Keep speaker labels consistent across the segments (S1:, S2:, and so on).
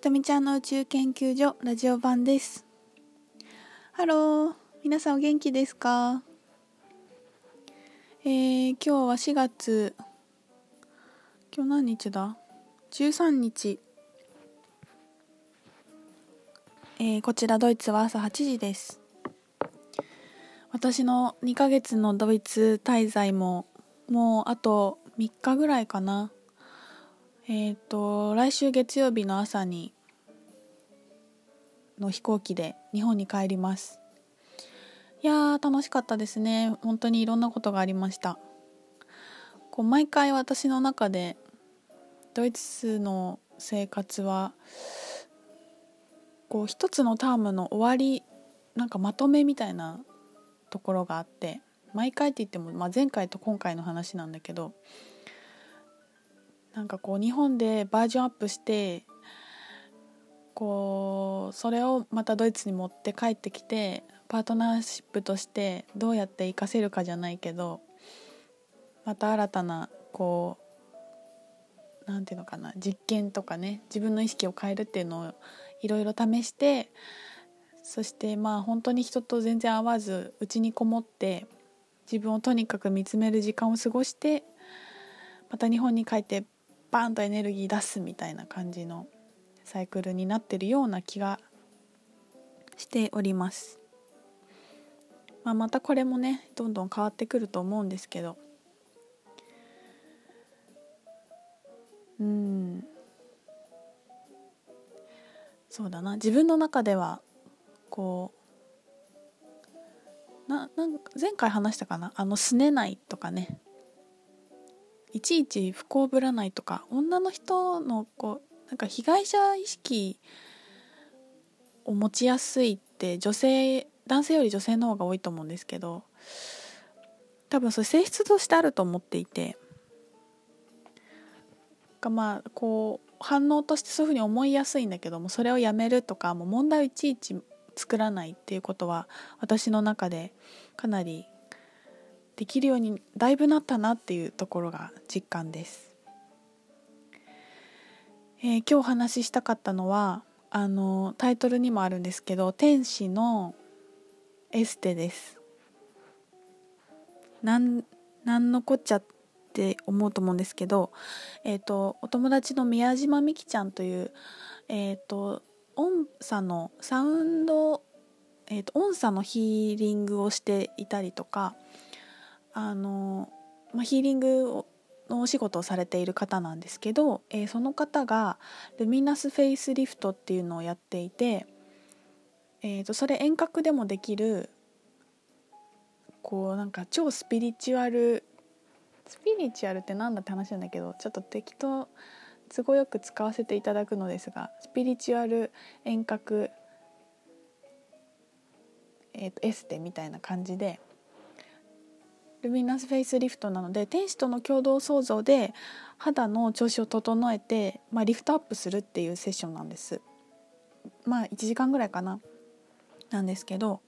S1: ひとみちゃんの宇宙研究所ラジオ版です。ハロー皆さんお元気ですか？えー、今日は4月今日何日だ？13日。えー、こちらドイツは朝8時です。私の2ヶ月のドイツ滞在ももうあと3日ぐらいかな。えっ、ー、と来週月曜日の朝にの飛行機で日本に帰ります。いやー楽しかったですね。本当にいろんなことがありました。こう毎回私の中でドイツの生活はこう一つのタームの終わりなんかまとめみたいなところがあって毎回って言っても、まあ、前回と今回の話なんだけどなんかこう日本でバージョンアップしてこうそれをまたドイツに持って帰ってきてパートナーシップとしてどうやって活かせるかじゃないけどまた新たなこう何て言うのかな実験とかね自分の意識を変えるっていうのをいろいろ試してそしてまあ本当に人と全然会わずうちにこもって自分をとにかく見つめる時間を過ごしてまた日本に帰ってバーンとエネルギー出すみたいな感じのサイクルになってるような気がしております。まあ、またこれもねどんどん変わってくると思うんですけど。うん。そうだな。自分の中ではこうななん前回話したかな？あのすねないとかね。いちいち不幸ぶらないとか女の人のこうなんか被害者意識を持ちやすいって女性男性より女性の方が多いと思うんですけど多分それ性質としてあると思っていてがまあこう反応としてそういうふうに思いやすいんだけどもそれをやめるとかもう問題をいちいち作らないっていうことは私の中でかなりできるようにだいぶなったなっていうところが実感です。えー、今日お話ししたかったのはあのタイトルにもあるんですけど「天使のエステですなんなんのこっちゃって思うと思うんですけど、えーと、お友達の宮島美希ちゃんという、えーと、音差のサウンド、えーと、音差のヒーリングをしていたりとかあの、まあ、ヒーリングのお仕事をされている方なんですけど、えー、その方がルミナスフェイスリフトっていうのをやっていてえーと、それ遠隔でもできるこうなんか超スピリチュアルスピリチュアルって何だって話なんだけどちょっと適当都合よく使わせていただくのですがスピリチュアル遠隔、えーと、エステみたいな感じでルミナスフェイスリフトなので天使との共同創造で肌の調子を整えて、まあ、リフトアップするっていうセッションなんです。まあ1時間ぐらいかな。なんですけど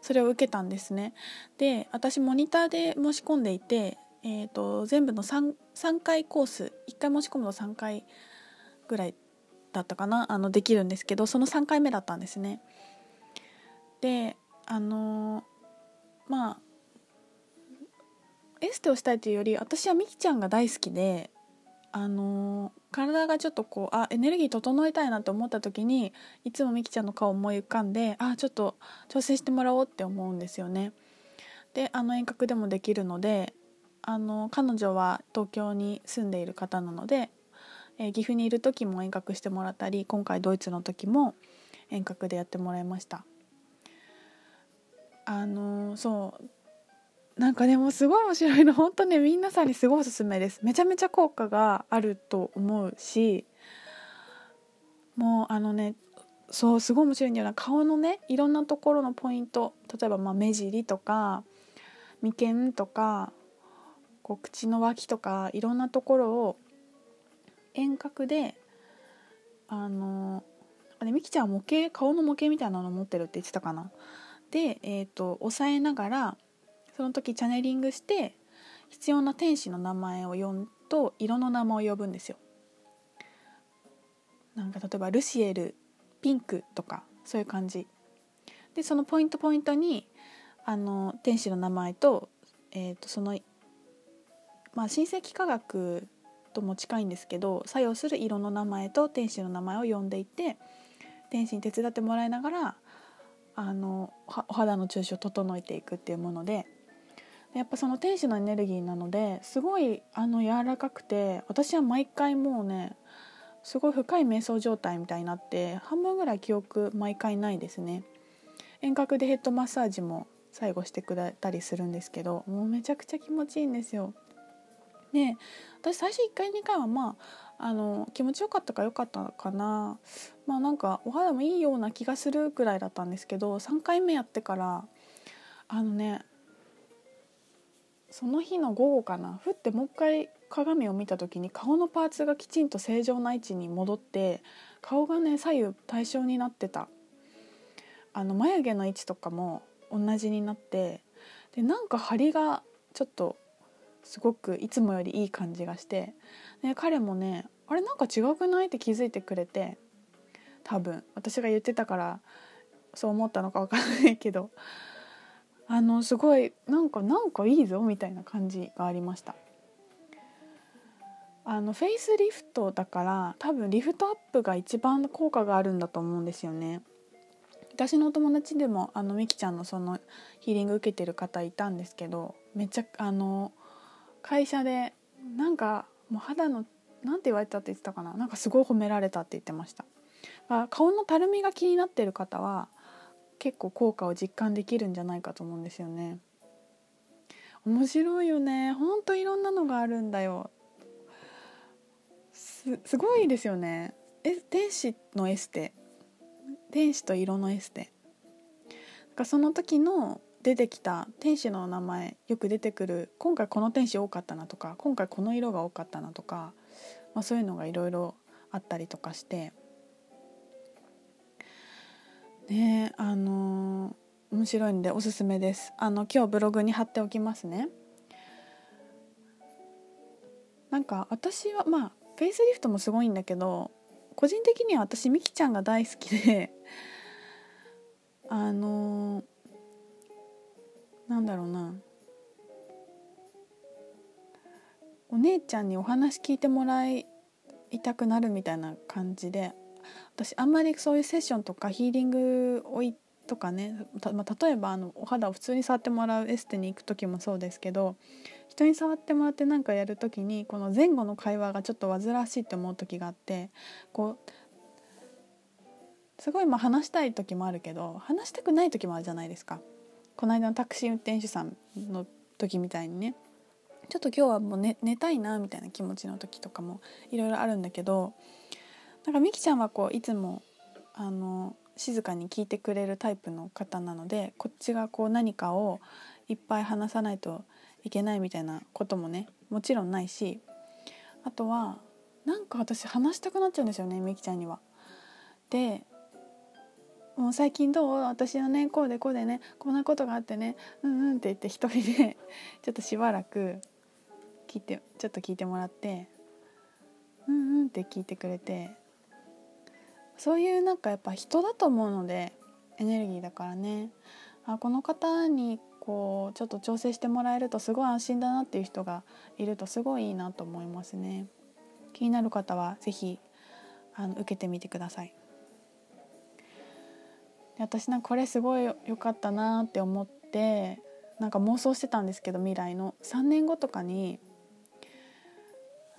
S1: それを受けたんですね。で私モニターで申し込んでいて、えーと、全部の 3, 3回コース1回申し込むの3回ぐらいだったかなあのできるんですけどその3回目だったんですね。であのまあエステをしたいというより私はみきちゃんが大好きであの体がちょっとこうあエネルギー整えたいなと思った時にいつもみきちゃんの顔思い浮かんであちょっと調整してもらおうって思うんですよね。であの遠隔でもできるのであの彼女は東京に住んでいる方なので、えー、岐阜にいる時も遠隔してもらったり今回ドイツの時も遠隔でやってもらいました。あのそうなんかでもすごい面白いの。本当ね皆さんにすごいおすすめです。めちゃめちゃ効果があると思うしもうあのねそうすごい面白いんだよな。顔のねいろんなところのポイント。例えばまあ目尻とか眉間とかこう口の脇とかいろんなところを遠隔であのあれみきちゃん模型顔の模型みたいなの持ってるって言ってたかな。で、えーと押さえながらその時チャネリングして必要な天使の名前を呼んと色の名前を呼ぶんですよ。なんか例えばルシエルピンクとかそういう感じでそのポイントポイントにあの天使の名前と,、えー、とそのまあ親戚科学とも近いんですけど作用する色の名前と天使の名前を呼んでいて天使に手伝ってもらいながらあのお肌の調子を整えていくっていうものでやっぱその天使のエネルギーなのですごいあの柔らかくて私は毎回もうねすごい深い瞑想状態みたいになって半分ぐらい記憶毎回ないですね。遠隔でヘッドマッサージも最後してくれたりするんですけどもうめちゃくちゃ気持ちいいんですよ。で私最初1回2回はまああの気持ちよかったか良かったかな。まあなんかお肌もいいような気がするくらいだったんですけど3回目やってからあのねその日の午後かな。ふってもう一回鏡を見た時に顔のパーツがきちんと正常な位置に戻って顔がね左右対称になってた。あの眉毛の位置とかも同じになってでなんか張りがちょっとすごくいつもよりいい感じがしてで彼もねあれなんか違くない？って気づいてくれて多分。私が言ってたからそう思ったのか分からないけど。あのすごいなんかなんかいいぞみたいな感じがありました。あのフェイスリフトだから多分リフトアップが一番効果があるんだと思うんですよね。私のお友達でもあのみきちゃんのそのヒーリング受けてる方いたんですけどめっちゃあの会社でなんかもう肌のなんて言われたって言ってたかななんかすごい褒められたって言ってました。顔のたるみが気になってる方は結構効果を実感できるんじゃないかと思うんですよね。面白いよね。ほんといろんなのがあるんだよ。すすごいですよね。え天使のエステ。天使と色のエステ。かその時の出てきた天使の名前よく出てくる今回この天使多かったなとか今回この色が多かったなとか、まあ、そういうのがいろいろあったりとかしてねあの、面白いんでおすすめです。あの今日ブログに貼っておきますね。なんか私はまあフェイスリフトもすごいんだけど個人的には私みきちゃんが大好きであのなんだろうな。お姉ちゃんにお話聞いてもらいたくなるみたいな感じで。私あんまりそういうセッションとかヒーリングをとかねまあ、例えばあのお肌を普通に触ってもらうエステに行く時もそうですけど人に触ってもらって何かやる時にこの前後の会話がちょっと煩わしいって思う時があってこうすごいまあ話したい時もあるけど話したくない時もあるじゃないですか。この間のタクシー運転手さんの時みたいにねちょっと今日はもう寝寝たいなみたいな気持ちの時とかもいろいろあるんだけどなんかみきちゃんはこういつもあの静かに聞いてくれるタイプの方なのでこっちがこう何かをいっぱい話さないといけないみたいなこともねもちろんないしあとはなんか私話したくなっちゃうんですよねみきちゃんには。でもう最近どう？私はねこうでこうでねこんなことがあってねうんうんって言って一人でちょっとしばらく聞いてちょっと聞いてもらってうんうんって聞いてくれてそういうなんかやっぱ人だと思うのでエネルギーだからね。あこの方にこうちょっと調整してもらえるとすごい安心だなっていう人がいるとすごいいいなと思いますね。気になる方は是非あの受けてみてください。私なんかこれすごい良かったなって思ってなんか妄想してたんですけど未来の。3年後とかに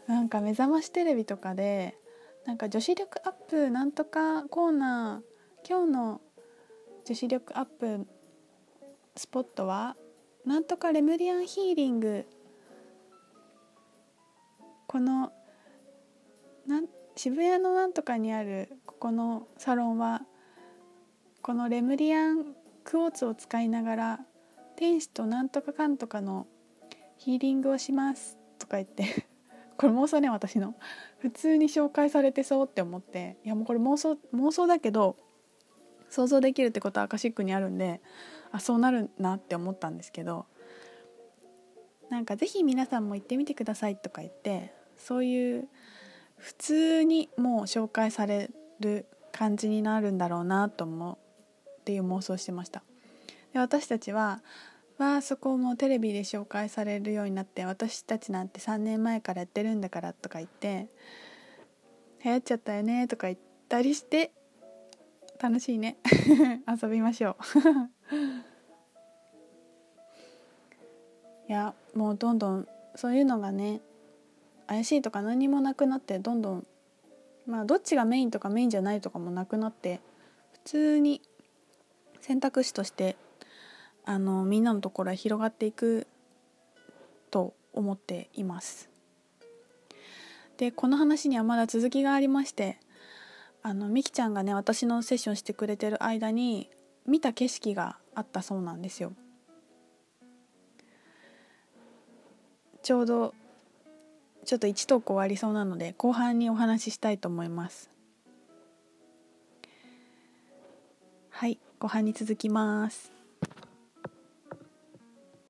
S1: なんか目覚ましテレビとかでなんか女子力アップなんとかコーナー今日の女子力アップスポットはなんとかレムリアンヒーリング。このなん渋谷のなんとかにあるここのサロンはこのレムリアンクォーツを使いながら天使となんとかかんとかのヒーリングをしますとか言って。これ妄想ね私の。普通に紹介されてそうって思って。いやもうこれ妄想妄想だけど想像できるってことはアカシックにあるんであそうなるなって思ったんですけどなんか是非皆さんも行ってみてくださいとか言ってそういう普通にもう紹介される感じになるんだろうなと思うっていう妄想してました。で私たちはわあそこもテレビで紹介されるようになって私たちなんて3年前からやってるんだからとか言って流行っちゃったよねとか言ったりして楽しいね。遊びましょう。いやもうどんどんそういうのがね怪しいとか何もなくなってどんどんまあどっちがメインとかメインじゃないとかもなくなって普通に選択肢としてあのみんなのところへ広がっていくと思っています。でこの話にはまだ続きがありましてあのみきちゃんがね私のセッションしてくれてる間に見た景色があったそうなんですよ。ちょうどちょっと1トーク終わりそうなので後半にお話ししたいと思いますはい後半に続きます